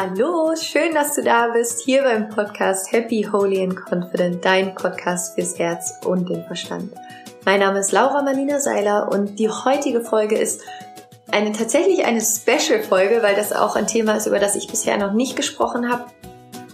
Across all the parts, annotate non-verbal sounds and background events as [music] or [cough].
Hallo, schön, dass du da bist, hier beim Podcast Happy, Holy and Confident, dein Podcast fürs Herz und den Verstand. Mein Name ist Laura Marlina Seiler und die heutige Folge ist eine tatsächlich eine Special-Folge, weil das auch ein Thema ist, über das ich bisher noch nicht gesprochen habe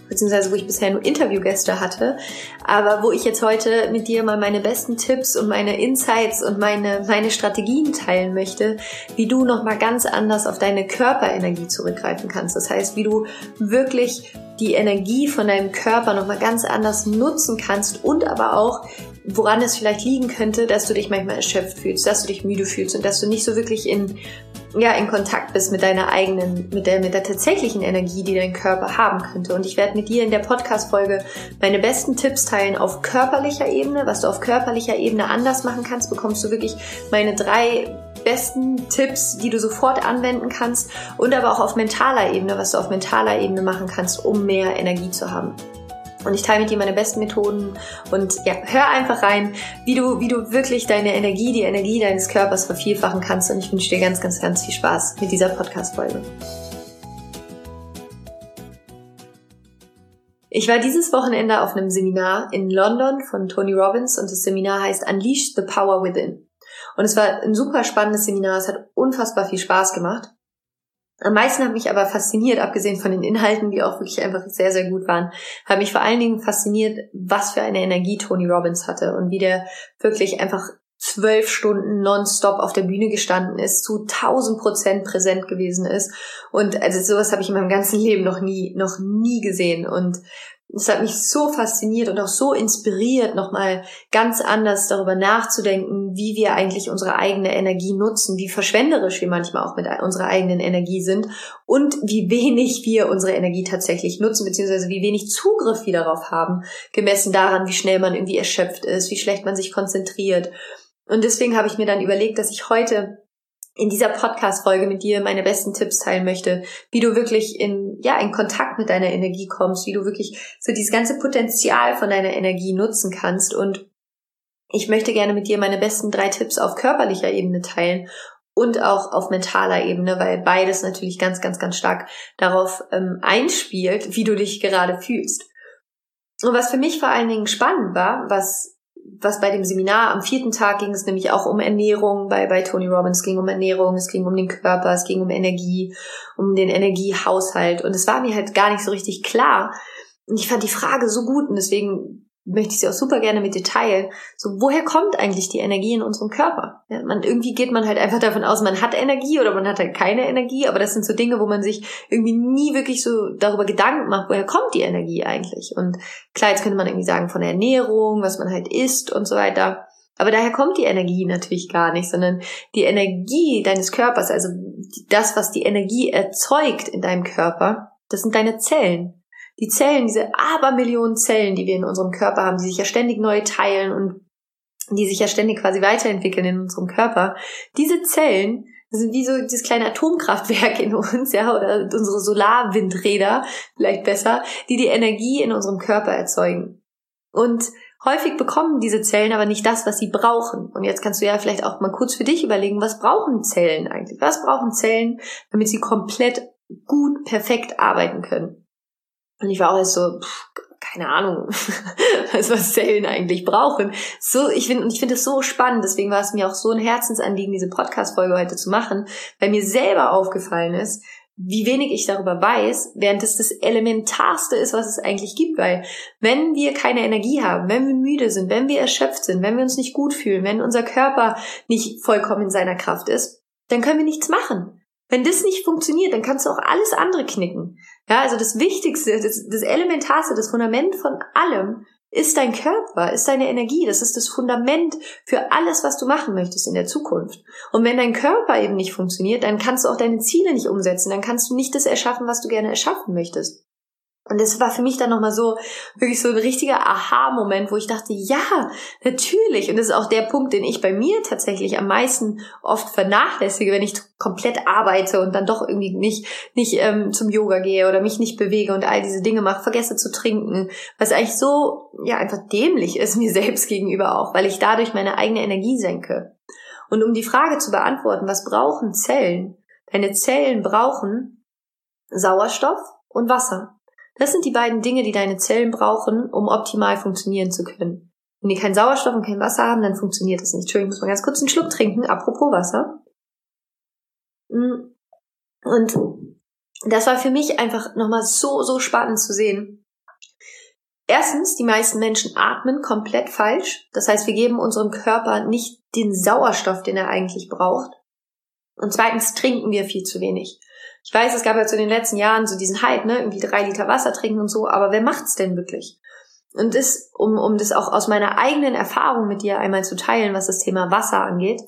beziehungsweise wo ich bisher nur Interviewgäste hatte, aber wo ich jetzt heute mit dir mal meine besten Tipps und meine Insights und meine, meine Strategien teilen möchte, wie du nochmal ganz anders auf deine Körperenergie zurückgreifen kannst. Das heißt, wie du wirklich die Energie von deinem Körper nochmal ganz anders nutzen kannst und aber auch, woran es vielleicht liegen könnte, dass du dich manchmal erschöpft fühlst, dass du dich müde fühlst und dass du nicht so wirklich in ja, in Kontakt bist mit deiner eigenen, mit der, mit der tatsächlichen Energie, die dein Körper haben könnte. Und ich werde mit dir in der Podcast-Folge meine besten Tipps teilen auf körperlicher Ebene. Was du auf körperlicher Ebene anders machen kannst, bekommst du wirklich meine drei besten Tipps, die du sofort anwenden kannst. Und aber auch auf mentaler Ebene, was du auf mentaler Ebene machen kannst, um mehr Energie zu haben. Und ich teile mit dir meine besten Methoden und ja, hör einfach rein, wie du, wie du wirklich deine Energie, die Energie deines Körpers vervielfachen kannst. Und ich wünsche dir ganz, ganz, ganz viel Spaß mit dieser Podcast-Folge. Ich war dieses Wochenende auf einem Seminar in London von Tony Robbins und das Seminar heißt Unleash the Power Within. Und es war ein super spannendes Seminar, es hat unfassbar viel Spaß gemacht. Am meisten hat mich aber fasziniert, abgesehen von den Inhalten, die auch wirklich einfach sehr, sehr gut waren, hat mich vor allen Dingen fasziniert, was für eine Energie Tony Robbins hatte und wie der wirklich einfach zwölf Stunden nonstop auf der Bühne gestanden ist, zu tausend Prozent präsent gewesen ist. Und also sowas habe ich in meinem ganzen Leben noch nie, noch nie gesehen. Und es hat mich so fasziniert und auch so inspiriert, nochmal ganz anders darüber nachzudenken, wie wir eigentlich unsere eigene Energie nutzen, wie verschwenderisch wir manchmal auch mit unserer eigenen Energie sind und wie wenig wir unsere Energie tatsächlich nutzen, beziehungsweise wie wenig Zugriff wir darauf haben, gemessen daran, wie schnell man irgendwie erschöpft ist, wie schlecht man sich konzentriert. Und deswegen habe ich mir dann überlegt, dass ich heute in dieser Podcast-Folge mit dir meine besten Tipps teilen möchte, wie du wirklich in, ja, in Kontakt mit deiner Energie kommst, wie du wirklich so dieses ganze Potenzial von deiner Energie nutzen kannst. Und ich möchte gerne mit dir meine besten drei Tipps auf körperlicher Ebene teilen und auch auf mentaler Ebene, weil beides natürlich ganz, ganz, ganz stark darauf ähm, einspielt, wie du dich gerade fühlst. Und was für mich vor allen Dingen spannend war, was was bei dem Seminar am vierten Tag ging es nämlich auch um Ernährung bei, bei Tony Robbins. Ging um Ernährung, es ging um den Körper, es ging um Energie, um den Energiehaushalt. Und es war mir halt gar nicht so richtig klar. Und ich fand die Frage so gut und deswegen möchte ich sie auch super gerne mit dir teilen. So, woher kommt eigentlich die Energie in unserem Körper? Ja, man, irgendwie geht man halt einfach davon aus, man hat Energie oder man hat halt keine Energie, aber das sind so Dinge, wo man sich irgendwie nie wirklich so darüber Gedanken macht, woher kommt die Energie eigentlich? Und klar, jetzt könnte man irgendwie sagen von der Ernährung, was man halt isst und so weiter. Aber daher kommt die Energie natürlich gar nicht, sondern die Energie deines Körpers, also das, was die Energie erzeugt in deinem Körper, das sind deine Zellen die Zellen, diese Abermillionen Zellen, die wir in unserem Körper haben, die sich ja ständig neu teilen und die sich ja ständig quasi weiterentwickeln in unserem Körper, diese Zellen sind wie so dieses kleine Atomkraftwerk in uns, ja, oder unsere Solarwindräder, vielleicht besser, die die Energie in unserem Körper erzeugen. Und häufig bekommen diese Zellen aber nicht das, was sie brauchen. Und jetzt kannst du ja vielleicht auch mal kurz für dich überlegen, was brauchen Zellen eigentlich? Was brauchen Zellen, damit sie komplett gut, perfekt arbeiten können? Und ich war auch erst so, pff, keine Ahnung, [laughs] was, was Zellen eigentlich brauchen. So, ich finde, und ich finde es so spannend, deswegen war es mir auch so ein Herzensanliegen, diese Podcast-Folge heute zu machen, weil mir selber aufgefallen ist, wie wenig ich darüber weiß, während es das Elementarste ist, was es eigentlich gibt, weil wenn wir keine Energie haben, wenn wir müde sind, wenn wir erschöpft sind, wenn wir uns nicht gut fühlen, wenn unser Körper nicht vollkommen in seiner Kraft ist, dann können wir nichts machen. Wenn das nicht funktioniert, dann kannst du auch alles andere knicken. Ja, also das Wichtigste, das, das Elementarste, das Fundament von allem ist dein Körper, ist deine Energie. Das ist das Fundament für alles, was du machen möchtest in der Zukunft. Und wenn dein Körper eben nicht funktioniert, dann kannst du auch deine Ziele nicht umsetzen. Dann kannst du nicht das erschaffen, was du gerne erschaffen möchtest. Und es war für mich dann nochmal so, wirklich so ein richtiger Aha-Moment, wo ich dachte, ja, natürlich. Und das ist auch der Punkt, den ich bei mir tatsächlich am meisten oft vernachlässige, wenn ich komplett arbeite und dann doch irgendwie nicht, nicht ähm, zum Yoga gehe oder mich nicht bewege und all diese Dinge mache, vergesse zu trinken, was eigentlich so, ja, einfach dämlich ist mir [laughs] selbst gegenüber auch, weil ich dadurch meine eigene Energie senke. Und um die Frage zu beantworten, was brauchen Zellen? Deine Zellen brauchen Sauerstoff, und Wasser. Das sind die beiden Dinge, die deine Zellen brauchen, um optimal funktionieren zu können. Wenn die keinen Sauerstoff und kein Wasser haben, dann funktioniert das nicht. Entschuldigung, ich muss mal ganz kurz einen Schluck trinken, apropos Wasser. Mm. Und das war für mich einfach nochmal so, so spannend zu sehen. Erstens, die meisten Menschen atmen komplett falsch. Das heißt, wir geben unserem Körper nicht den Sauerstoff, den er eigentlich braucht. Und zweitens trinken wir viel zu wenig. Ich weiß, es gab ja zu den letzten Jahren so diesen Hype, ne, irgendwie drei Liter Wasser trinken und so, aber wer macht's denn wirklich? Und das, um, um das auch aus meiner eigenen Erfahrung mit dir einmal zu teilen, was das Thema Wasser angeht.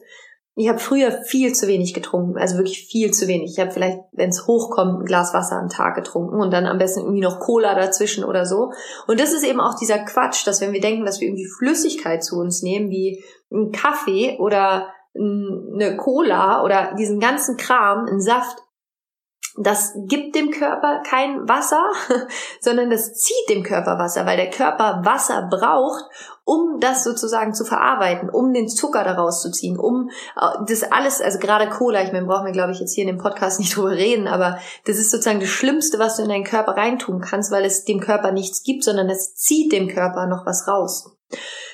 Ich habe früher viel zu wenig getrunken, also wirklich viel zu wenig. Ich habe vielleicht, wenn es hochkommt, ein Glas Wasser am Tag getrunken und dann am besten irgendwie noch Cola dazwischen oder so. Und das ist eben auch dieser Quatsch, dass wenn wir denken, dass wir irgendwie Flüssigkeit zu uns nehmen, wie ein Kaffee oder eine Cola oder diesen ganzen Kram, ein Saft, das gibt dem Körper kein Wasser, [laughs] sondern das zieht dem Körper Wasser, weil der Körper Wasser braucht, um das sozusagen zu verarbeiten, um den Zucker daraus zu ziehen, um äh, das alles, also gerade Cola, ich meine, brauchen wir glaube ich jetzt hier in dem Podcast [laughs] nicht drüber reden, aber das ist sozusagen das Schlimmste, was du in deinen Körper reintun kannst, weil es dem Körper nichts gibt, sondern es zieht dem Körper noch was raus.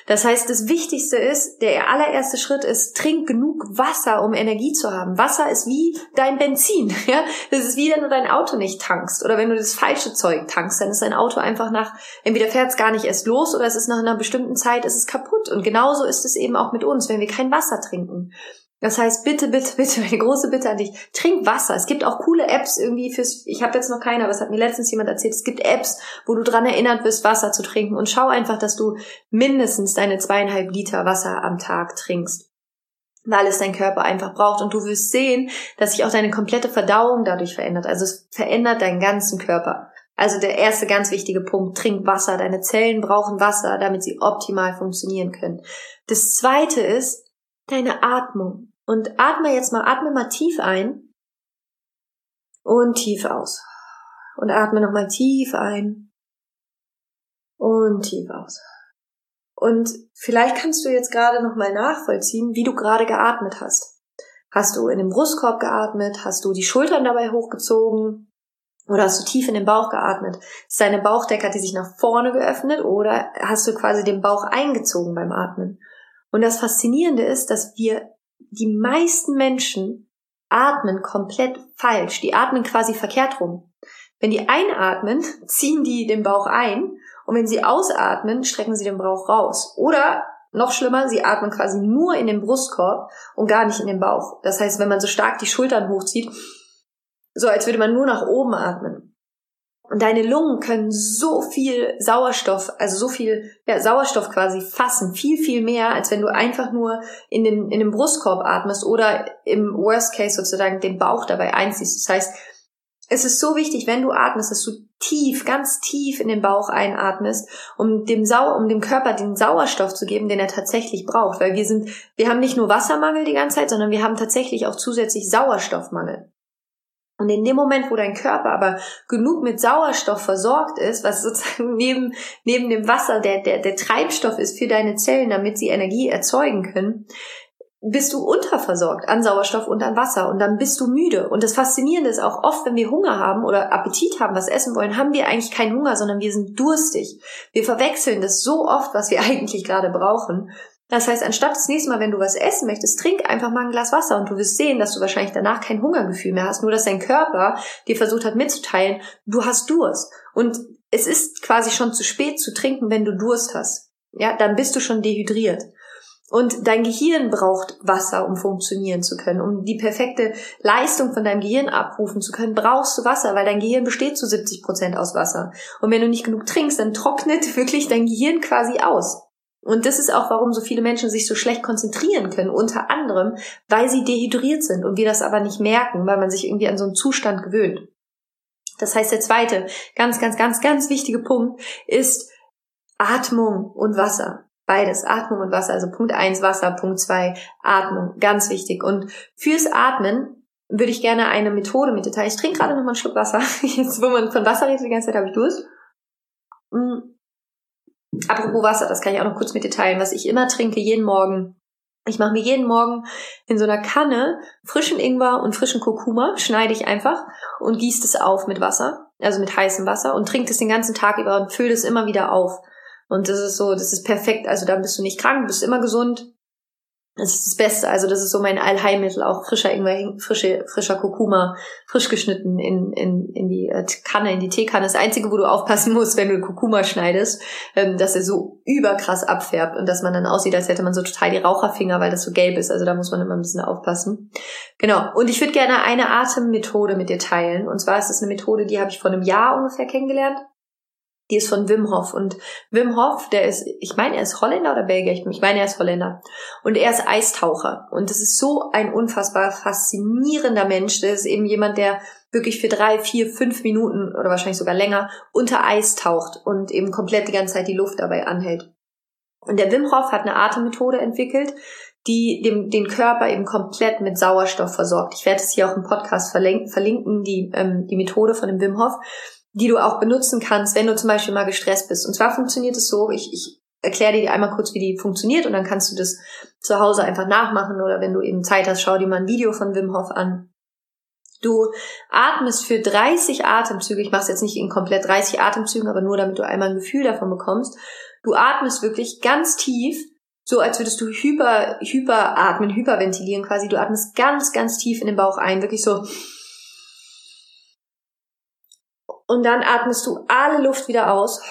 Das heißt, das Wichtigste ist, der allererste Schritt ist, trink genug Wasser, um Energie zu haben. Wasser ist wie dein Benzin. [laughs] Ja? Das ist wie wenn du dein Auto nicht tankst oder wenn du das falsche Zeug tankst, dann ist dein Auto einfach nach, entweder fährt es gar nicht erst los oder es ist nach einer bestimmten Zeit, ist es kaputt. Und genauso ist es eben auch mit uns, wenn wir kein Wasser trinken. Das heißt, bitte, bitte, [laughs] bitte, meine große Bitte an dich, trink Wasser. Es gibt auch coole Apps irgendwie fürs, ich habe jetzt noch keine, aber es hat mir letztens jemand erzählt, es gibt Apps, wo du dran erinnert wirst, Wasser zu trinken und schau einfach, dass du mindestens deine zweieinhalb Liter Wasser am Tag trinkst weil es dein Körper einfach braucht. Und du wirst sehen, dass sich auch deine komplette Verdauung dadurch verändert. Also es verändert deinen ganzen Körper. Also der erste ganz wichtige Punkt, trink Wasser. Deine Zellen brauchen Wasser, damit sie optimal funktionieren können. Das zweite ist deine Atmung. Und atme jetzt mal, atme mal tief ein und tief aus. Und atme nochmal tief ein und tief aus. Und vielleicht kannst du jetzt gerade nochmal nachvollziehen, wie du gerade geatmet hast. Hast du in den Brustkorb geatmet? Hast du die Schultern dabei hochgezogen? Oder hast du tief in den Bauch geatmet? Ist deine Bauchdecke, hat die sich nach vorne geöffnet oder hast du quasi den Bauch eingezogen beim Atmen? Und das Faszinierende ist, dass wir die meisten Menschen atmen komplett falsch. Die atmen quasi verkehrt rum. Wenn die einatmen, [laughs] ziehen die den Bauch ein und wenn sie ausatmen, strecken sie den Bauch raus. Oder noch schlimmer, sie atmen quasi nur in den Brustkorb und gar nicht in den Bauch. Das heißt, wenn man so stark die Schultern hochzieht, so als würde man nur nach oben atmen. Und deine Lungen können so viel Sauerstoff, also so viel ja, Sauerstoff quasi fassen, viel, viel mehr, als wenn du einfach nur in den, in den Brustkorb atmest oder im Worst Case sozusagen den Bauch dabei einziehst. Das heißt, es ist so wichtig, wenn du atmest, dass du tief, ganz tief in den Bauch einatmest, um dem Sau, um dem Körper den Sauerstoff zu geben, den er tatsächlich braucht. Weil wir sind, wir haben nicht nur Wassermangel die ganze Zeit, sondern wir haben tatsächlich auch zusätzlich Sauerstoffmangel. Und in dem Moment, wo dein Körper aber genug mit Sauerstoff versorgt ist, was sozusagen [laughs] neben, neben dem Wasser der, der, der Treibstoff ist für deine Zellen, damit sie Energie erzeugen können, bist du unterversorgt an Sauerstoff und an Wasser und dann bist du müde. Und das Faszinierende ist auch oft, wenn wir Hunger haben oder Appetit haben, was essen wollen, haben wir eigentlich keinen Hunger, sondern wir sind durstig. Wir verwechseln das so oft, was wir [laughs] eigentlich gerade brauchen. Das heißt, anstatt das nächste Mal, wenn du was essen möchtest, trink einfach mal ein Glas Wasser und du wirst sehen, dass du wahrscheinlich danach kein Hungergefühl mehr hast, nur dass dein Körper dir versucht hat mitzuteilen, du hast Durst. Und es ist quasi schon zu spät zu trinken, wenn du Durst hast. Ja, dann bist du schon dehydriert. Und dein Gehirn braucht Wasser, um funktionieren zu können. Um die perfekte Leistung von deinem Gehirn abrufen zu können, brauchst du Wasser, weil dein Gehirn besteht zu 70 Prozent aus Wasser. Und wenn du nicht genug trinkst, dann trocknet [laughs] wirklich dein Gehirn quasi aus. Und das ist auch, warum so viele Menschen sich so schlecht konzentrieren können, unter anderem, weil sie dehydriert sind und wir das aber nicht merken, weil man sich irgendwie an so einen Zustand gewöhnt. Das heißt, der zweite, ganz, ganz, ganz, ganz wichtige Punkt ist Atmung und Wasser. Beides, Atmung und Wasser. Also Punkt eins Wasser, Punkt zwei Atmung. Ganz wichtig. Und fürs Atmen würde ich gerne eine Methode mit Detail. Ich trinke gerade noch mal einen Schluck Wasser. [laughs] Jetzt, wo man von Wasser redet, die ganze Zeit habe ich Durst. Apropos Wasser, das kann ich auch noch kurz mit dir teilen. Was ich immer trinke, jeden Morgen, Ich mache mir jeden Morgen in so einer Kanne frischen Ingwer und frischen Kurkuma, schneide ich einfach und gieße das auf mit Wasser, also mit heißem Wasser und trinke das den ganzen Tag über und fülle das immer wieder auf. Und das ist so, das ist perfekt. Also da bist du nicht krank, bist immer gesund, das ist das Beste. Also das ist so mein Allheilmittel, auch frischer Ingwer, frische, frischer Kurkuma, frisch geschnitten in, in, in die äh, Kanne, in die Teekanne. Das Einzige, wo du aufpassen musst, wenn du Kurkuma schneidest, ähm, dass er so überkrass abfärbt und dass man dann aussieht, als hätte man so total die Raucherfinger, weil das so gelb ist. Also da muss man immer ein bisschen aufpassen. Genau. Und ich würde gerne eine Atemmethode mit dir teilen. Und zwar ist es eine Methode, die habe ich vor einem Jahr ungefähr kennengelernt. Die ist von Wim Hof. Und Wim Hof, der ist, ich meine, er ist Holländer oder Belgier? Ich meine, er ist Holländer. Und er ist Eistaucher. Und das ist so ein unfassbar faszinierender Mensch. Das ist eben jemand, der wirklich für drei, vier, fünf Minuten oder wahrscheinlich sogar länger unter Eis taucht und eben komplett die ganze Zeit die Luft dabei anhält. Und der Wim Hof hat eine Atemmethode entwickelt, die dem, den Körper eben komplett mit Sauerstoff versorgt. Ich werde es hier auch im Podcast verlinken, die, ähm, die Methode von dem Wim Hof die du auch benutzen kannst, wenn du zum Beispiel mal gestresst bist. Und zwar funktioniert es so, ich, ich erkläre dir einmal kurz, wie die funktioniert und dann kannst du das zu Hause einfach nachmachen oder wenn du eben Zeit hast, schau dir mal ein Video von Wim Hof an. Du atmest für 30 Atemzüge, ich mache es jetzt nicht in komplett 30 Atemzügen, aber nur damit du einmal ein Gefühl davon bekommst. Du atmest wirklich ganz tief, so als würdest du hyper, hyperatmen, hyperventilieren quasi. Du atmest ganz, ganz tief in den Bauch ein, wirklich so und dann atmest du alle Luft wieder aus.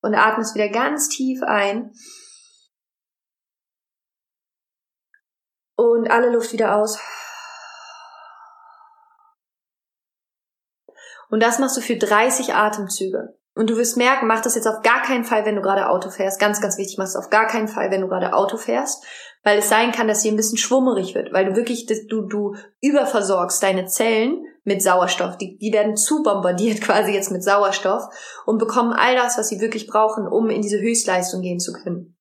Und atmest wieder ganz tief ein. Und alle Luft wieder aus. Und das machst du für 30 Atemzüge. Und du wirst merken, mach das jetzt auf gar keinen Fall, wenn du gerade Auto fährst. Ganz, ganz wichtig, mach es auf gar keinen Fall, wenn du gerade Auto fährst, weil es sein kann, dass hier ein bisschen schwummerig wird, weil du wirklich, du, du überversorgst deine Zellen mit Sauerstoff. Die, die werden zu bombardiert [laughs] quasi jetzt mit Sauerstoff und bekommen all das, was sie wirklich brauchen, um in diese Höchstleistung gehen zu können.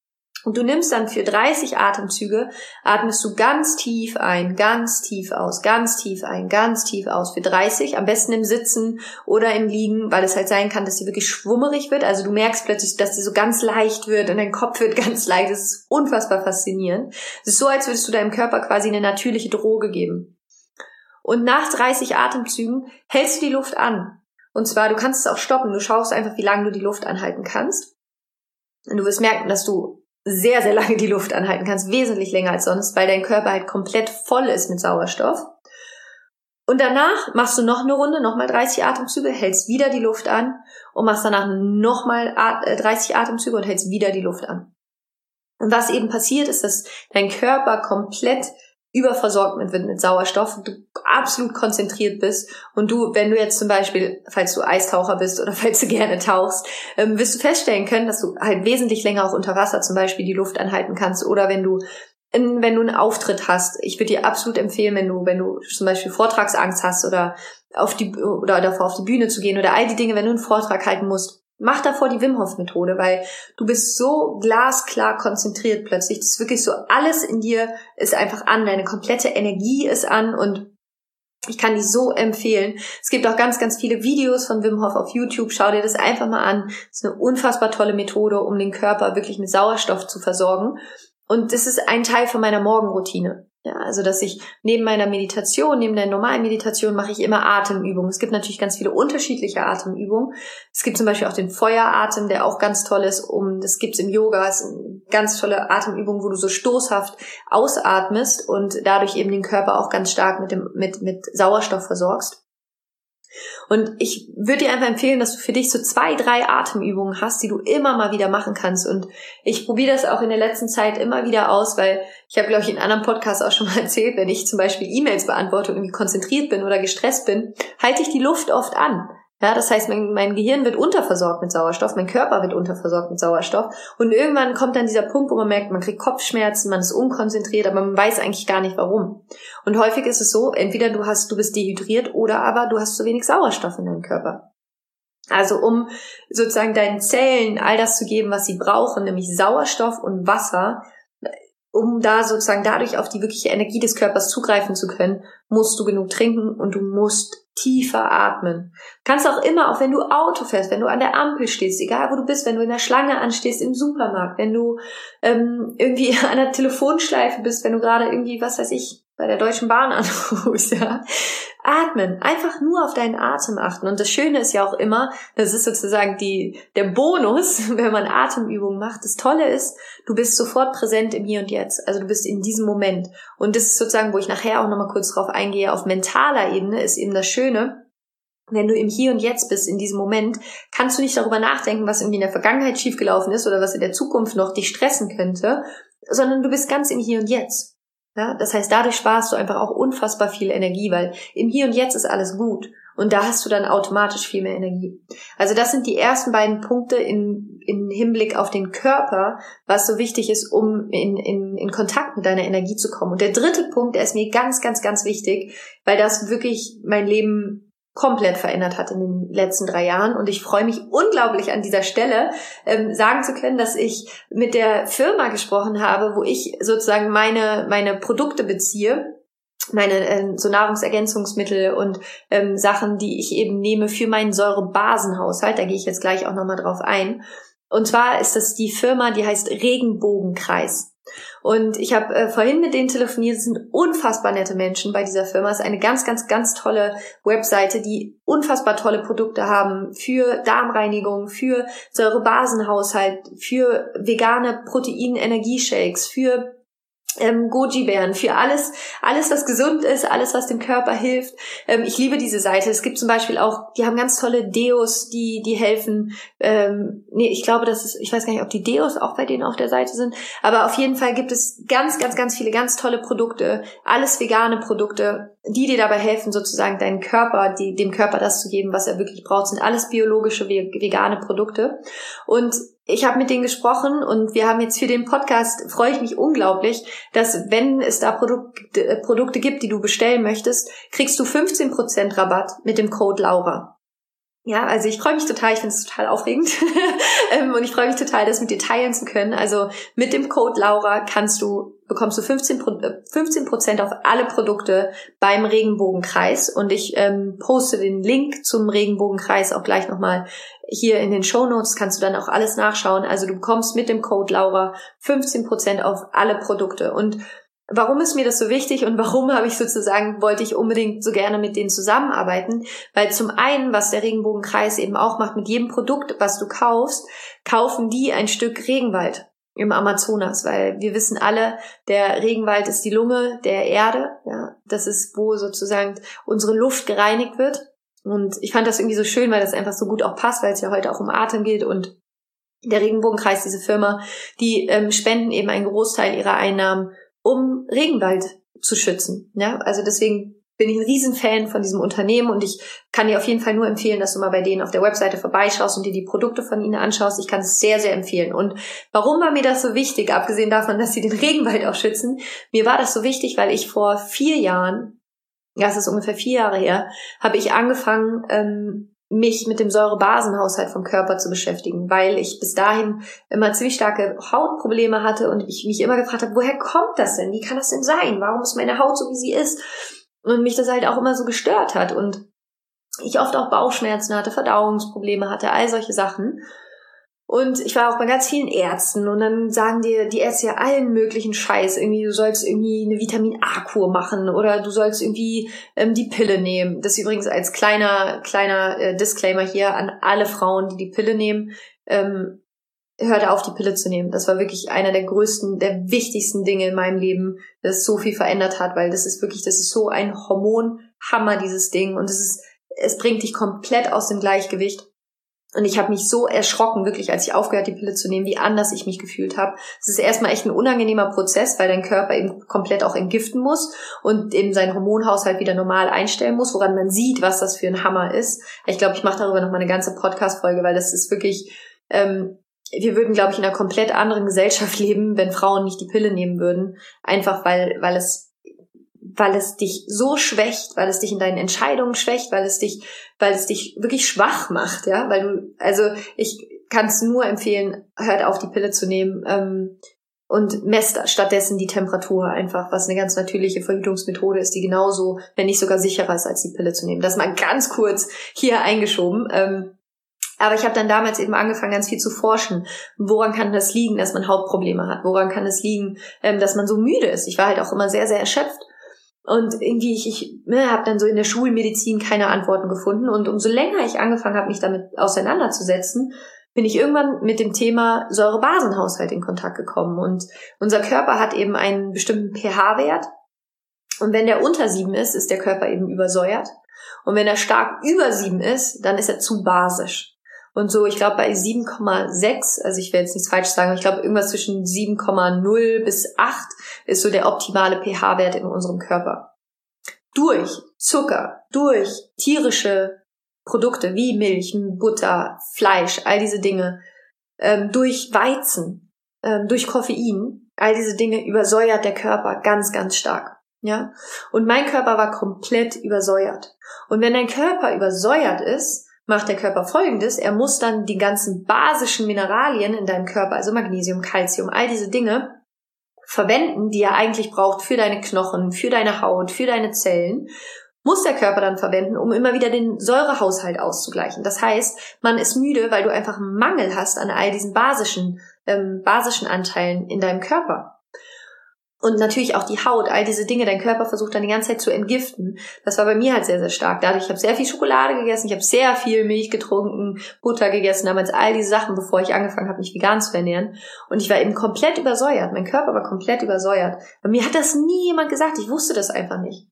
Und du nimmst dann für 30 Atemzüge, atmest du ganz tief ein, ganz tief aus, ganz tief ein, ganz tief aus für 30, am besten im Sitzen oder im Liegen, weil es halt sein kann, dass sie wirklich schwummerig wird. Also du merkst plötzlich, dass sie so ganz leicht wird und dein Kopf wird [laughs] ganz leicht. Das ist unfassbar faszinierend. Es ist so, als würdest du deinem Körper quasi eine natürliche Droge geben. Und nach 30 Atemzügen hältst du die Luft an. Und zwar, du kannst es auch stoppen. Du schaust einfach, wie lange du die Luft anhalten kannst. Und du wirst merken, dass du sehr, sehr [laughs] lange die Luft anhalten kannst, wesentlich länger als sonst, weil dein Körper halt komplett voll ist mit Sauerstoff. Und danach machst du noch eine Runde, nochmal 30 Atemzüge, hältst wieder die Luft an und machst danach nochmal 30 Atemzüge und hältst wieder die Luft an. Und was eben passiert, ist, dass dein Körper komplett überversorgt mit, mit Sauerstoff, du absolut konzentriert bist und du, wenn du jetzt zum Beispiel, falls du Eistaucher bist oder [laughs] falls du gerne tauchst, ähm, wirst du feststellen können, dass du halt wesentlich länger auch unter Wasser zum Beispiel die Luft anhalten kannst oder wenn du wenn du einen Auftritt hast, ich würde dir absolut empfehlen, wenn du, wenn du zum Beispiel Vortragsangst hast oder auf die oder davor auf die Bühne zu gehen oder all die Dinge, wenn du einen Vortrag halten musst, Mach davor die Wim Hof Methode, weil du bist so glasklar konzentriert plötzlich. Das ist wirklich so alles in dir ist einfach an, deine komplette Energie ist an und ich kann die so empfehlen. Es gibt auch ganz, ganz viele Videos von Wim Hof auf YouTube. Schau dir das einfach mal an. Das ist eine unfassbar tolle Methode, um den Körper wirklich mit Sauerstoff zu versorgen. Und das ist ein Teil von meiner Morgenroutine. Ja, also dass ich neben meiner Meditation, neben der normalen Meditation mache ich immer Atemübungen. Es gibt natürlich ganz viele unterschiedliche Atemübungen. Es gibt zum Beispiel auch den Feueratem, der auch ganz toll ist. Um, das gibt's im Yoga. Ist eine ganz tolle Atemübung, wo du so stoßhaft ausatmest und dadurch eben den Körper auch ganz stark mit dem mit mit Sauerstoff versorgst. Und ich würde dir einfach empfehlen, dass du für dich so zwei, drei Atemübungen hast, die du immer mal wieder machen kannst. Und ich probiere das auch in der letzten Zeit immer wieder aus, weil ich habe, glaube ich, in einem anderen Podcast auch schon mal [laughs] erzählt, wenn ich zum Beispiel E-Mails beantworte und irgendwie konzentriert bin oder gestresst bin, halte ich die Luft oft an. Ja, das heißt, mein, mein Gehirn wird unterversorgt mit Sauerstoff, mein Körper wird unterversorgt mit Sauerstoff. Und irgendwann kommt dann dieser Punkt, wo man merkt, man kriegt Kopfschmerzen, man ist unkonzentriert, aber man weiß eigentlich gar nicht warum. Und häufig ist es so, entweder du hast, du bist dehydriert oder aber du hast zu wenig Sauerstoff in deinem Körper. Also um sozusagen deinen Zellen all das zu geben, was sie brauchen, nämlich Sauerstoff und Wasser, um da sozusagen dadurch auf die wirkliche Energie des Körpers zugreifen zu können, musst du genug trinken und du musst tiefer atmen. Kannst auch immer, auch wenn du Auto fährst, wenn du an der Ampel stehst, egal wo du bist, wenn du in der Schlange anstehst im Supermarkt, wenn du ähm, irgendwie [laughs] an der Telefonschleife bist, wenn du gerade irgendwie, was weiß ich, bei der Deutschen Bahn [laughs] anrufst, ja. Atmen, einfach nur auf deinen Atem achten. Und das Schöne ist ja auch immer, das ist sozusagen die, der Bonus, [laughs] wenn man Atemübungen macht. Das Tolle ist, du bist sofort präsent im Hier und Jetzt. Also du bist in diesem Moment. Und das ist sozusagen, wo ich nachher auch nochmal kurz drauf eingehe, auf mentaler Ebene ist eben das Schöne, wenn du im Hier und Jetzt bist, in diesem Moment, kannst du nicht darüber nachdenken, was irgendwie in der Vergangenheit schiefgelaufen ist oder was in der Zukunft noch dich stressen könnte, sondern du bist ganz im Hier und Jetzt. Ja, das heißt, dadurch sparst du einfach auch unfassbar viel Energie, weil im Hier und Jetzt ist alles gut. Und da hast du dann automatisch viel mehr Energie. Also das sind die ersten beiden Punkte in, in Hinblick auf den Körper, was so wichtig ist, um in, in, in Kontakt mit deiner Energie zu kommen. Und der dritte Punkt, der ist mir ganz, ganz, ganz wichtig, weil das wirklich mein Leben komplett verändert hat in den letzten drei Jahren. Und ich freue mich unglaublich an dieser Stelle ähm, sagen zu können, dass ich mit der Firma gesprochen habe, wo ich sozusagen meine, meine Produkte beziehe meine ähm, so Nahrungsergänzungsmittel und ähm, Sachen, die ich eben nehme für meinen Säurebasenhaushalt. Da gehe ich jetzt gleich auch nochmal drauf ein. Und zwar ist das die Firma, die heißt Regenbogenkreis. Und ich habe äh, vorhin mit denen telefoniert, es sind unfassbar nette Menschen bei dieser Firma. Es ist eine ganz, ganz, ganz tolle Webseite, die unfassbar tolle Produkte haben für Darmreinigung, für Säurebasenhaushalt, für vegane Protein-Energieshakes, für ähm, Goji-Bären, für alles, alles, was gesund ist, alles, was dem Körper hilft. Ähm, ich liebe diese Seite. Es gibt zum Beispiel auch, die haben ganz tolle Deos, die, die helfen. Ähm, nee, ich glaube, das ist, ich weiß gar nicht, ob die Deos auch bei denen auf der Seite sind, aber auf jeden Fall gibt es ganz, ganz, ganz viele ganz tolle Produkte, alles vegane Produkte, die dir dabei helfen, sozusagen deinen Körper, die, dem Körper das zu geben, was er wirklich braucht, sind alles biologische, vegane Produkte. Und ich habe mit denen gesprochen und wir haben jetzt für den Podcast, freue ich mich unglaublich, dass wenn es da Produkte, äh, Produkte gibt, die du bestellen möchtest, kriegst du 15% Rabatt mit dem Code Laura. Ja, also ich freue mich total, ich finde es total aufregend [laughs] ähm, und ich freue mich total, das mit dir teilen zu können. Also mit dem Code Laura kannst du bekommst du 15 15 Prozent auf alle Produkte beim Regenbogenkreis und ich ähm, poste den Link zum Regenbogenkreis auch gleich nochmal hier in den Show Notes. Kannst du dann auch alles nachschauen. Also du bekommst mit dem Code Laura 15 Prozent auf alle Produkte und Warum ist mir das so wichtig und warum habe ich sozusagen, wollte ich unbedingt so gerne mit denen zusammenarbeiten? Weil zum einen, was der Regenbogenkreis eben auch macht, mit jedem Produkt, was du kaufst, kaufen die ein Stück Regenwald im Amazonas, weil wir wissen alle, der Regenwald ist die Lunge der Erde, ja, das ist, wo sozusagen unsere Luft gereinigt wird. Und ich fand das irgendwie so schön, weil das einfach so gut auch passt, weil es ja heute auch um Atem geht und der Regenbogenkreis, diese Firma, die ähm, spenden eben einen Großteil ihrer Einnahmen um Regenwald zu schützen. Ja, also deswegen bin ich ein Riesenfan von diesem Unternehmen und ich kann dir auf jeden Fall nur empfehlen, dass du mal bei denen auf der Webseite vorbeischaust und dir die Produkte von ihnen anschaust. Ich kann es sehr, sehr empfehlen. Und warum war mir das so wichtig, abgesehen davon, dass sie den Regenwald auch schützen? Mir war das so wichtig, weil ich vor vier Jahren, ja, es ist ungefähr vier Jahre her, habe ich angefangen, ähm, mich mit dem Säurebasenhaushalt vom Körper zu beschäftigen, weil ich bis dahin immer ziemlich starke Hautprobleme hatte und ich mich immer gefragt habe, woher kommt das denn? Wie kann das denn sein? Warum ist meine Haut so, wie sie ist? Und mich das halt auch immer so gestört hat und ich oft auch Bauchschmerzen hatte, Verdauungsprobleme hatte, all solche Sachen. Und ich war auch bei ganz vielen Ärzten und dann sagen dir die Ärzte ja allen möglichen Scheiß. Irgendwie, du sollst irgendwie eine Vitamin A-Kur machen oder du sollst irgendwie ähm, die Pille nehmen. Das übrigens als kleiner, kleiner äh, Disclaimer hier an alle Frauen, die die Pille nehmen. Ähm, hörte auf, die Pille zu nehmen. Das war wirklich einer der größten, der wichtigsten Dinge in meinem Leben, das so viel verändert hat, weil das ist wirklich, das ist so ein Hormonhammer, dieses Ding. Und es ist, es bringt dich komplett aus dem Gleichgewicht. Und ich habe mich so erschrocken, wirklich, als ich aufgehört, die Pille zu nehmen, wie anders ich mich gefühlt habe. Es ist erstmal echt ein unangenehmer Prozess, weil dein Körper eben komplett auch entgiften muss und eben seinen Hormonhaushalt wieder normal einstellen muss, woran man sieht, was das für ein Hammer ist. Ich glaube, ich mache darüber noch mal eine ganze Podcast-Folge, weil das ist wirklich, ähm, wir würden, glaube ich, in einer komplett anderen Gesellschaft [laughs] leben, wenn Frauen nicht die Pille nehmen würden. Einfach weil, weil es weil es dich so schwächt, weil es dich in deinen Entscheidungen schwächt, weil es dich, weil es dich wirklich schwach macht, ja, weil du, also ich kann es nur empfehlen, hört auf, die Pille zu nehmen. Ähm, und messt stattdessen die Temperatur einfach, was eine ganz natürliche Verhütungsmethode ist, die genauso, wenn nicht sogar sicherer ist, als die Pille zu nehmen. Das mal ganz kurz hier eingeschoben. Ähm, aber ich habe dann damals eben angefangen, ganz viel zu forschen. Woran kann das liegen, dass man Hautprobleme hat? Woran kann es liegen, ähm, dass man so müde ist? Ich war halt auch immer sehr, sehr erschöpft. Und irgendwie, ich, ich ne, habe dann so in der Schulmedizin keine Antworten gefunden. Und umso länger ich angefangen habe, mich damit auseinanderzusetzen, bin ich irgendwann mit dem Thema Säurebasenhaushalt in Kontakt gekommen. Und unser Körper hat eben einen bestimmten pH-Wert. Und wenn der unter sieben ist, ist der Körper eben übersäuert. Und wenn er stark über sieben ist, dann ist er zu basisch. Und so, ich glaube, bei 7,6, also ich will jetzt nichts falsch sagen, ich glaube, irgendwas zwischen 7,0 bis 8 ist so der optimale pH-Wert in unserem Körper. Durch Zucker, durch tierische Produkte wie Milch, Butter, Fleisch, all diese Dinge, ähm, durch Weizen, ähm, durch Koffein, all diese Dinge übersäuert der Körper ganz, ganz stark. Ja, und mein Körper war komplett übersäuert. Und wenn dein Körper übersäuert ist, macht der Körper folgendes. Er muss dann die ganzen basischen Mineralien in deinem Körper, also Magnesium, Calcium, all diese Dinge, verwenden, die er eigentlich braucht für deine Knochen, für deine Haut, für deine Zellen, muss der Körper dann verwenden, um immer wieder den Säurehaushalt auszugleichen. Das heißt, man ist müde, weil du einfach einen Mangel hast an all diesen basischen, ähm, basischen Anteilen in deinem Körper und natürlich auch die Haut, all diese Dinge, dein Körper versucht dann die ganze Zeit zu entgiften. Das war bei mir halt sehr, sehr stark. Dadurch, ich habe sehr viel Schokolade gegessen, ich habe sehr viel Milch getrunken, Butter gegessen, damals all diese Sachen, bevor ich angefangen habe, mich vegan zu ernähren. Und ich war eben komplett übersäuert. Mein Körper war komplett übersäuert. Bei mir hat das nie jemand gesagt. Ich wusste das einfach nicht.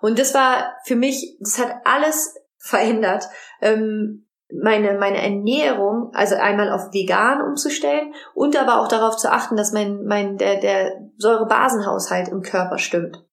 Und das war für mich, das hat alles verändert. Ähm, meine, meine Ernährung, also einmal auf vegan umzustellen und aber auch darauf zu achten, dass mein, mein, der, der Säurebasenhaushalt im Körper stimmt.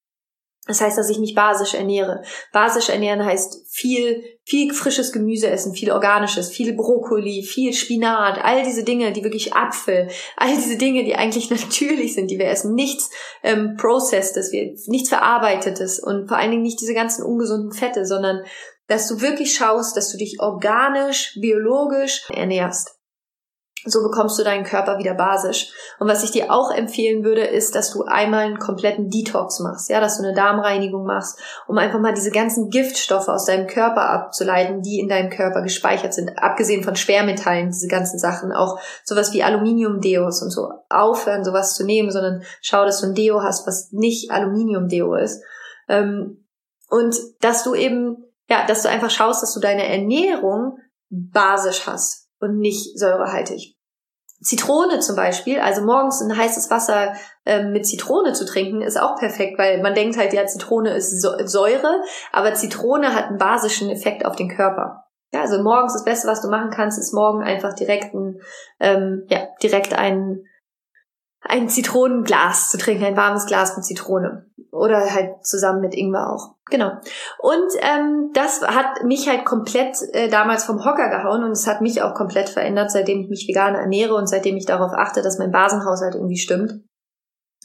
Das heißt, dass ich mich basisch ernähre. Basisch ernähren heißt viel, viel frisches Gemüse essen, viel organisches, viel Brokkoli, viel Spinat, all diese Dinge, die wirklich Apfel, [laughs] all diese Dinge, die eigentlich [laughs] natürlich sind, die wir essen. Nichts ähm, processed, wir, nichts verarbeitetes und vor allen Dingen nicht diese ganzen ungesunden Fette, sondern dass du wirklich schaust, dass du dich organisch, biologisch ernährst. So bekommst du deinen Körper wieder basisch. Und was ich dir auch empfehlen würde, ist, dass du einmal einen kompletten Detox machst, ja, dass du eine Darmreinigung machst, um einfach mal diese ganzen Giftstoffe aus deinem Körper abzuleiten, die in deinem Körper gespeichert sind, abgesehen von Schwermetallen, diese ganzen Sachen, auch sowas wie Aluminium-Deos und so. Aufhören, sowas zu nehmen, sondern schau, dass du ein Deo hast, was nicht Aluminium-Deo ist. Ähm, und dass du eben ja, dass du einfach schaust, dass du deine Ernährung basisch hast und nicht säurehaltig. Zitrone zum Beispiel, also morgens ein heißes Wasser ähm, mit Zitrone zu trinken, ist auch perfekt, weil man denkt halt, ja, Zitrone ist Säure, aber Zitrone hat einen basischen Effekt auf den Körper. Ja, also morgens das Beste, was du machen kannst, ist morgen einfach direkt ein, ähm, ja, direkt ein, ein Zitronenglas zu trinken, ein warmes Glas mit Zitrone. Oder halt zusammen mit Ingwer auch. Genau. Und ähm, das hat mich halt komplett äh, damals vom Hocker gehauen und es hat mich auch komplett verändert, seitdem ich mich vegan ernähre und seitdem ich darauf achte, dass mein Basenhaushalt irgendwie stimmt.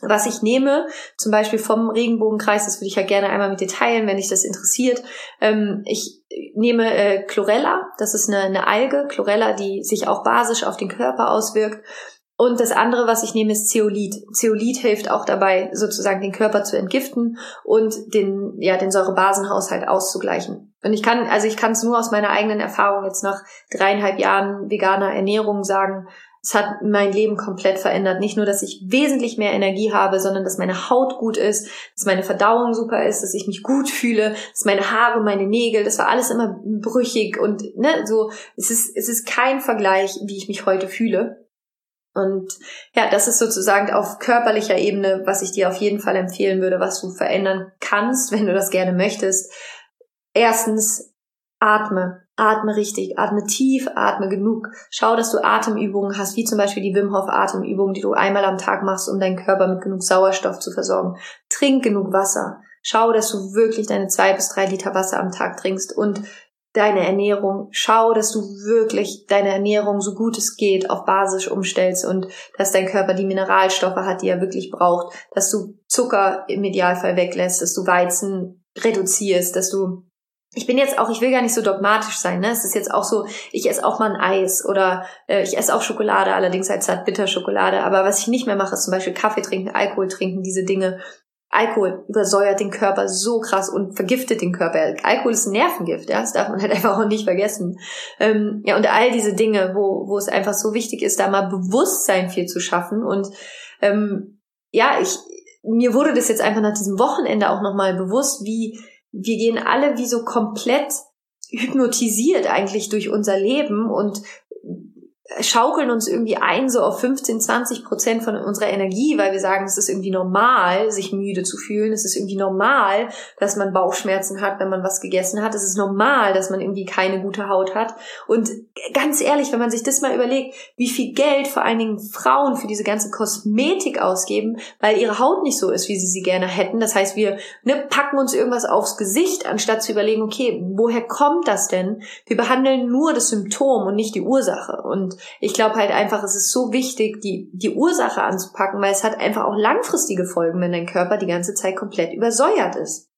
Was ich nehme, zum Beispiel vom Regenbogenkreis, das würde ich ja gerne einmal mit dir teilen, wenn dich das interessiert. Ähm, ich nehme äh, Chlorella, das ist eine, eine Alge, Chlorella, die sich auch basisch auf den Körper auswirkt. Und das andere, was ich nehme, ist Zeolit. Zeolit hilft auch dabei, sozusagen den Körper zu entgiften und den, ja, den Säurebasenhaushalt auszugleichen. Und ich kann, also ich kann es nur aus meiner eigenen Erfahrung jetzt nach dreieinhalb Jahren veganer Ernährung sagen, es hat mein Leben komplett verändert. Nicht nur, dass ich wesentlich mehr Energie habe, sondern dass meine Haut gut ist, dass meine Verdauung super ist, dass ich mich gut fühle, dass meine Haare, meine Nägel, das war alles immer brüchig und ne, so. Es ist es ist kein Vergleich, wie ich mich heute fühle. Und ja, das ist sozusagen auf körperlicher Ebene, was ich dir auf jeden Fall empfehlen würde, was du verändern kannst, wenn du das gerne möchtest. Erstens, atme. Atme richtig, atme tief, atme genug. Schau, dass du Atemübungen hast, wie zum Beispiel die Wim Hof Atemübung, die du einmal am Tag machst, um deinen Körper mit genug Sauerstoff zu versorgen. Trink genug Wasser. Schau, dass du wirklich deine zwei bis drei Liter Wasser am Tag trinkst und deine Ernährung. Schau, dass du wirklich deine Ernährung so gut es geht auf basisch umstellst und dass dein Körper die Mineralstoffe hat, die er wirklich braucht, dass du Zucker im Idealfall weglässt, dass du Weizen reduzierst, dass du ich bin jetzt auch, ich will gar nicht so dogmatisch sein, ne? Es ist jetzt auch so, ich esse auch mal ein Eis oder äh, ich esse auch Schokolade, allerdings als Zartbitterschokolade. Aber was ich nicht mehr mache, ist zum Beispiel Kaffee trinken, Alkohol trinken, diese Dinge. Alkohol übersäuert den Körper so krass und vergiftet den Körper. Alkohol ist ein Nervengift, ja, das darf man halt [laughs] einfach auch nicht vergessen. Ähm, ja, und all diese Dinge, wo, wo es einfach so wichtig ist, da mal Bewusstsein viel zu schaffen. Und ähm, ja, ich, mir wurde das jetzt einfach nach diesem Wochenende auch nochmal bewusst, wie wir gehen alle wie so komplett hypnotisiert eigentlich durch unser Leben und schaukeln uns irgendwie ein, so auf 15, 20 Prozent von unserer Energie, weil wir sagen, es ist irgendwie normal, sich müde zu fühlen. Es ist irgendwie normal, dass man Bauchschmerzen hat, wenn man was gegessen hat. Es ist normal, dass man irgendwie keine gute Haut hat. Und ganz ehrlich, wenn man sich das mal überlegt, wie viel Geld vor allen Dingen Frauen für diese ganze Kosmetik ausgeben, weil ihre Haut nicht so ist, wie sie sie gerne hätten. Das heißt, wir ne, packen uns irgendwas aufs Gesicht, anstatt zu überlegen, okay, woher kommt das denn? Wir behandeln nur das Symptom und nicht die Ursache. Und ich glaube halt einfach, es ist so wichtig, die, die Ursache anzupacken, weil es hat einfach auch langfristige Folgen, wenn dein Körper die ganze Zeit komplett übersäuert ist.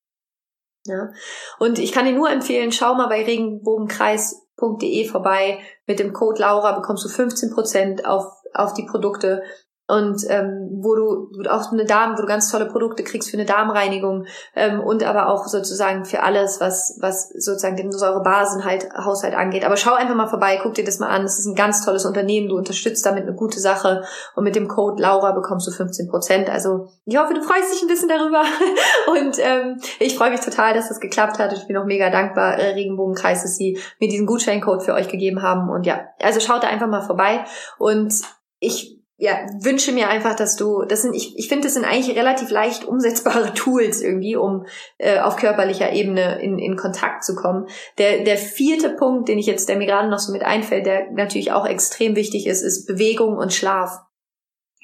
Ja. Und ich kann dir nur empfehlen, schau mal bei regenbogenkreis.de vorbei. Mit dem Code Laura bekommst du 15% auf, auf die Produkte und ähm, wo du auch eine Darm, wo du ganz tolle Produkte kriegst für eine Darmreinigung ähm, und aber auch sozusagen für alles, was was sozusagen den Säurebasen halt Haushalt angeht. Aber schau einfach mal vorbei, guck dir das mal an. Das ist ein ganz tolles Unternehmen. Du unterstützt damit eine gute Sache und mit dem Code Laura bekommst du 15 Prozent. Also ich hoffe, du freust dich ein bisschen darüber [laughs] und ähm, ich freue mich total, dass das geklappt hat. Ich bin auch mega dankbar äh, Regenbogenkreis, dass sie mir diesen Gutscheincode für euch gegeben haben und ja, also schaut da einfach mal vorbei und ich ja, wünsche mir einfach, dass du, das sind, ich, ich finde, das sind eigentlich relativ leicht umsetzbare [laughs] Tools irgendwie, um äh, auf körperlicher Ebene in, in Kontakt zu kommen. Der, der vierte Punkt, den ich jetzt, der mir gerade noch so mit einfällt, der natürlich auch extrem wichtig ist, ist Bewegung und Schlaf.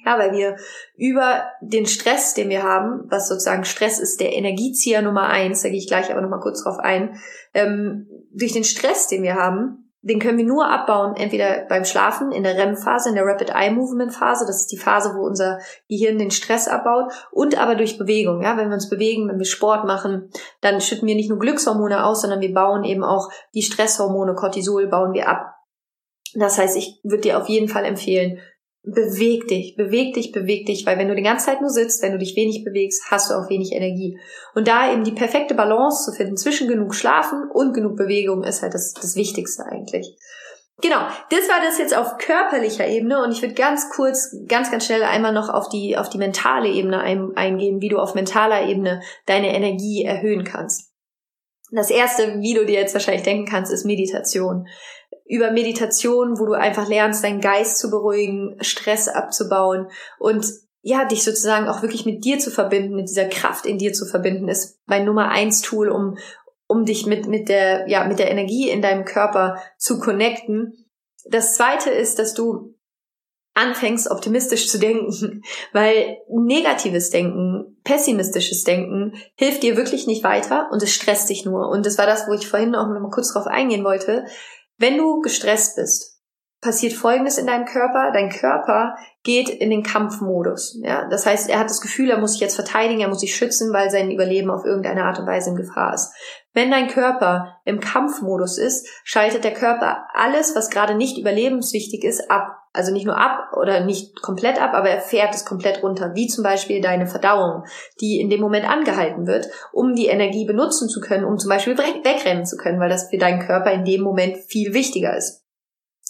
Ja, weil wir über den Stress, den wir haben, was sozusagen Stress ist, der Energiezieher Nummer eins, da gehe ich gleich aber nochmal kurz drauf ein, ähm, durch den Stress, den wir haben, den können wir nur abbauen, entweder beim Schlafen, in der REM-Phase, in der Rapid Eye Movement Phase, das ist die Phase, wo unser Gehirn den Stress abbaut, und aber durch Bewegung. Ja, wenn wir uns bewegen, wenn wir Sport machen, dann schütten wir nicht nur Glückshormone aus, sondern wir bauen eben auch die Stresshormone, Cortisol bauen wir ab. Das heißt, ich würde dir auf jeden Fall empfehlen, beweg dich, beweg dich, beweg dich, weil wenn du die ganze Zeit nur sitzt, wenn du dich wenig bewegst, hast du auch wenig Energie. Und da eben die perfekte Balance zu finden zwischen genug Schlafen und genug Bewegung ist halt das, das Wichtigste eigentlich. Genau, das war das jetzt auf körperlicher Ebene und ich würde ganz kurz, ganz, ganz schnell einmal noch auf die, auf die mentale Ebene ein, eingehen, wie du auf mentaler Ebene deine Energie erhöhen kannst. Das erste, wie du dir jetzt wahrscheinlich denken kannst, ist Meditation über Meditation, wo du einfach lernst, deinen Geist zu beruhigen, Stress abzubauen und ja, dich sozusagen auch wirklich mit dir zu verbinden, mit dieser Kraft in dir zu verbinden, ist mein Nummer eins Tool, um, um dich mit, mit der, ja, mit der Energie in deinem Körper zu connecten. Das zweite ist, dass du anfängst, optimistisch zu denken, [laughs] weil negatives Denken, pessimistisches Denken hilft dir wirklich nicht weiter und es stresst dich nur. Und das war das, wo ich vorhin auch noch mal kurz drauf eingehen wollte. Wenn du gestresst bist, passiert Folgendes in deinem Körper. Dein Körper geht in den Kampfmodus. Ja, das heißt, er hat das Gefühl, er muss sich jetzt verteidigen, er muss sich schützen, weil sein Überleben auf irgendeine Art und Weise in Gefahr ist. Wenn dein Körper im Kampfmodus ist, schaltet der Körper alles, was gerade nicht überlebenswichtig ist, ab. Also nicht nur ab oder nicht komplett ab, aber er fährt es komplett runter, wie zum Beispiel deine Verdauung, die in dem Moment angehalten wird, um die Energie benutzen zu können, um zum Beispiel wegrennen zu können, weil das für deinen Körper in dem Moment viel wichtiger ist.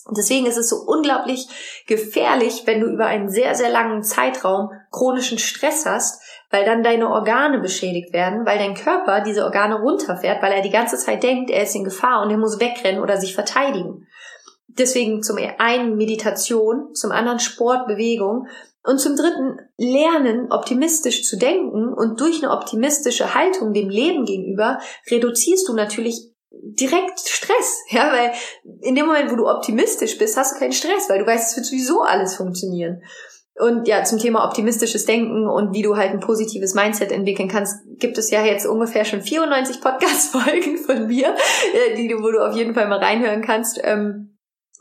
Und deswegen ist es so unglaublich gefährlich, wenn du über einen sehr, sehr langen Zeitraum chronischen Stress hast, weil dann deine Organe beschädigt werden, weil dein Körper diese Organe runterfährt, weil er die ganze Zeit denkt, er ist in Gefahr und er muss wegrennen oder sich verteidigen. Deswegen zum einen Meditation, zum anderen Sport, Bewegung und zum dritten lernen, optimistisch zu denken und durch eine optimistische Haltung dem Leben gegenüber reduzierst du natürlich direkt Stress, [laughs] ja, weil in dem Moment, wo du optimistisch bist, hast du keinen Stress, weil du weißt, es wird sowieso alles funktionieren. Und ja, zum Thema optimistisches Denken und wie du halt ein positives Mindset entwickeln kannst, gibt es ja jetzt ungefähr schon 94 Podcast-Folgen von mir, [laughs] äh, die wo du auf jeden Fall mal reinhören kannst. Ähm,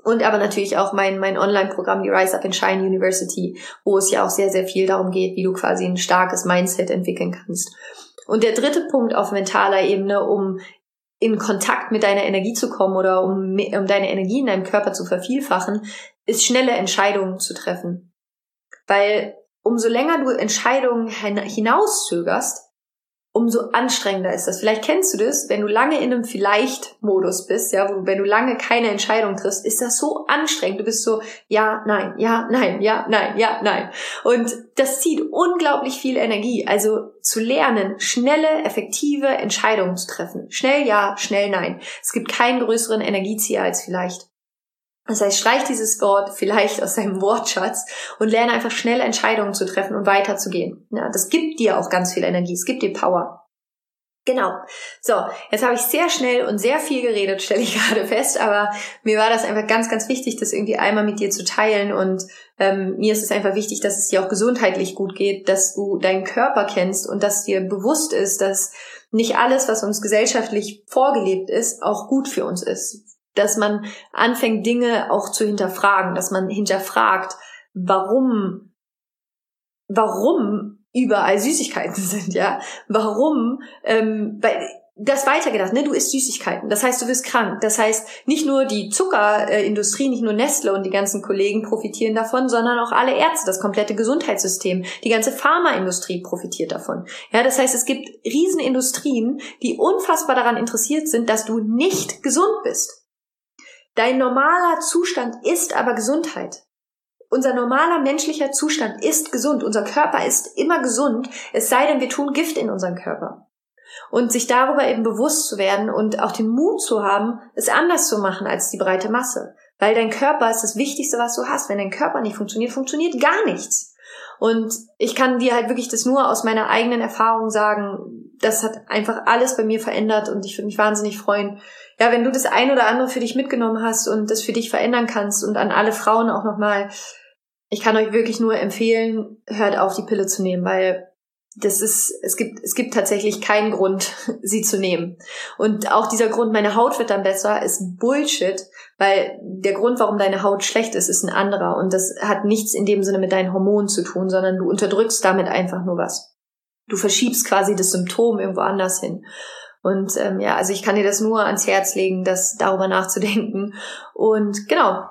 und aber natürlich auch mein, mein Online-Programm, die Rise Up and Shine University, wo es ja auch sehr, sehr viel darum geht, wie du quasi ein starkes Mindset entwickeln kannst. Und der dritte Punkt auf mentaler Ebene, um in Kontakt mit deiner Energie zu kommen oder um, um deine Energie in deinem Körper zu vervielfachen, ist schnelle Entscheidungen zu treffen. Weil umso länger du Entscheidungen hinauszögerst, umso anstrengender ist das. Vielleicht kennst du das, wenn du lange in einem Vielleicht-Modus bist, ja, wo, wenn du lange keine Entscheidung triffst, ist das so anstrengend. Du bist so, ja, nein, ja, nein, ja, nein, ja, nein. Und das zieht unglaublich viel Energie. Also zu lernen, schnelle, effektive Entscheidungen zu treffen. Schnell ja, schnell nein. Es gibt keinen größeren Energiezieher als vielleicht. Das heißt, streich dieses Wort vielleicht aus deinem Wortschatz und lerne einfach schnell Entscheidungen zu treffen und weiterzugehen. Ja, das gibt dir auch ganz viel Energie, es gibt dir Power. Genau. So, jetzt habe ich sehr schnell und sehr viel geredet, stelle ich [laughs] gerade fest, aber mir war das einfach ganz, ganz wichtig, das irgendwie einmal mit dir zu teilen und ähm, mir ist es einfach wichtig, dass es dir auch gesundheitlich gut geht, dass du deinen Körper kennst und dass dir bewusst ist, dass nicht alles, was uns gesellschaftlich vorgelebt ist, auch gut für uns ist dass man anfängt, Dinge auch zu hinterfragen, dass man hinterfragt, warum, warum überall Süßigkeiten [laughs] sind, ja, warum, ähm, weil das weitergedacht, ne? Du isst Süßigkeiten. Das heißt, du wirst krank. Das heißt, nicht nur die Zuckerindustrie, nicht nur Nestle und die ganzen Kollegen profitieren davon, sondern auch alle Ärzte, das komplette Gesundheitssystem, die ganze Pharmaindustrie profitiert davon. Ja, das heißt, es gibt Riesenindustrien, die unfassbar daran interessiert sind, dass du nicht gesund bist. Dein normaler Zustand ist aber Gesundheit. Unser normaler menschlicher Zustand ist gesund. Unser Körper ist immer gesund, es sei denn, wir tun Gift in unseren Körper. Und sich darüber eben bewusst zu werden und auch den Mut zu haben, es anders zu machen als die breite Masse. Weil dein Körper ist das Wichtigste, was du hast. Wenn dein Körper nicht funktioniert, funktioniert gar nichts. Und ich kann dir halt wirklich das nur aus meiner eigenen Erfahrung sagen. Das hat einfach alles bei mir verändert und ich würde mich wahnsinnig freuen, ja, wenn du das ein oder andere für dich mitgenommen hast und das für dich verändern kannst und an alle Frauen auch nochmal, ich kann euch wirklich nur empfehlen, hört auf, die Pille zu nehmen, weil das ist, es gibt, es gibt tatsächlich keinen Grund, [laughs] sie zu nehmen. Und auch dieser Grund, meine Haut wird dann besser, ist Bullshit, weil der Grund, warum deine Haut schlecht ist, ist ein anderer. Und das hat nichts in dem Sinne mit deinen Hormonen zu tun, sondern du unterdrückst damit einfach nur was. Du verschiebst quasi das Symptom irgendwo anders hin. Und ähm, ja, also ich kann dir das nur ans Herz legen, das darüber nachzudenken. Und genau,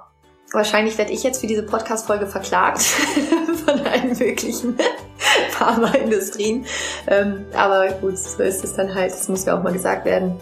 wahrscheinlich werde ich jetzt für diese Podcast-Folge verklagt [laughs] von allen möglichen [laughs] Pharmaindustrien. Ähm, aber gut, so ist es dann halt. Das muss ja auch mal gesagt werden.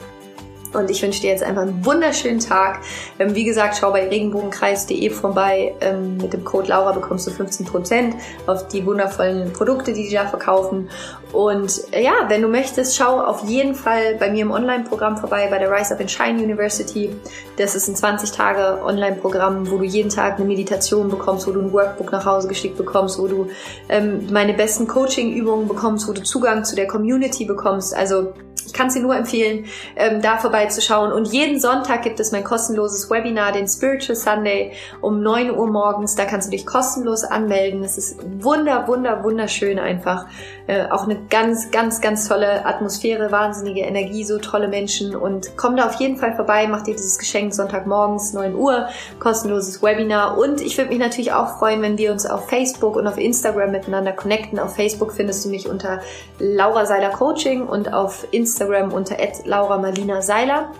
Und ich wünsche dir jetzt einfach einen wunderschönen Tag. Ähm, wie gesagt, schau bei regenbogenkreis.de vorbei. Ähm, mit dem Code Laura bekommst du 15% auf die wundervollen Produkte, die die da verkaufen. Und äh, ja, wenn du möchtest, schau auf jeden Fall bei mir im Online-Programm vorbei, bei der Rise Up and Shine University. Das ist ein 20 Tage Online-Programm, wo du jeden Tag eine Meditation bekommst, wo du ein Workbook nach Hause geschickt bekommst, wo du ähm, meine besten Coaching-Übungen bekommst, wo du Zugang zu der Community bekommst. Also ich kann dir nur empfehlen, ähm, da vorbeizuschauen. Und jeden Sonntag gibt es mein kostenloses Webinar, den Spiritual Sunday um 9 Uhr morgens. Da kannst du dich kostenlos anmelden. Es ist wunder, wunder, wunderschön einfach. Äh, auch eine ganz, ganz, ganz tolle Atmosphäre, wahnsinnige Energie, so tolle Menschen. Und komm da auf jeden Fall vorbei, mach dir dieses Geschenk Sonntagmorgens 9 Uhr, kostenloses Webinar. Und ich würde mich natürlich auch freuen, wenn wir uns auf Facebook und auf Instagram miteinander connecten. Auf Facebook findest du mich unter Laura Seiler Coaching und auf Instagram unter Laura Marlina Seiler.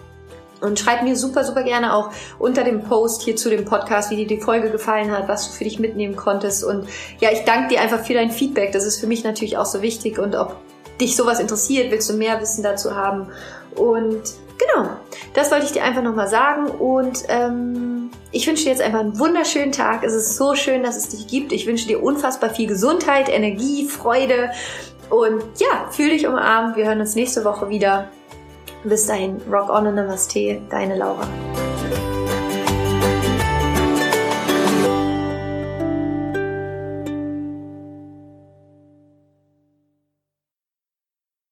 Und schreib mir super, super gerne auch unter dem Post hier zu dem Podcast, wie dir die Folge gefallen hat, was du für dich mitnehmen konntest. Und ja, ich danke dir einfach für dein Feedback. Das ist für mich natürlich auch so wichtig. Und ob dich sowas interessiert, willst du mehr Wissen dazu haben. Und genau, das wollte ich dir einfach nochmal sagen. Und ähm, ich wünsche dir jetzt einfach einen wunderschönen Tag. Es ist so schön, dass es dich gibt. Ich wünsche dir unfassbar viel Gesundheit, Energie, Freude. Und ja, fühl dich umarmt. Wir hören uns nächste Woche wieder. Bis dahin, rock on und Namaste, deine Laura.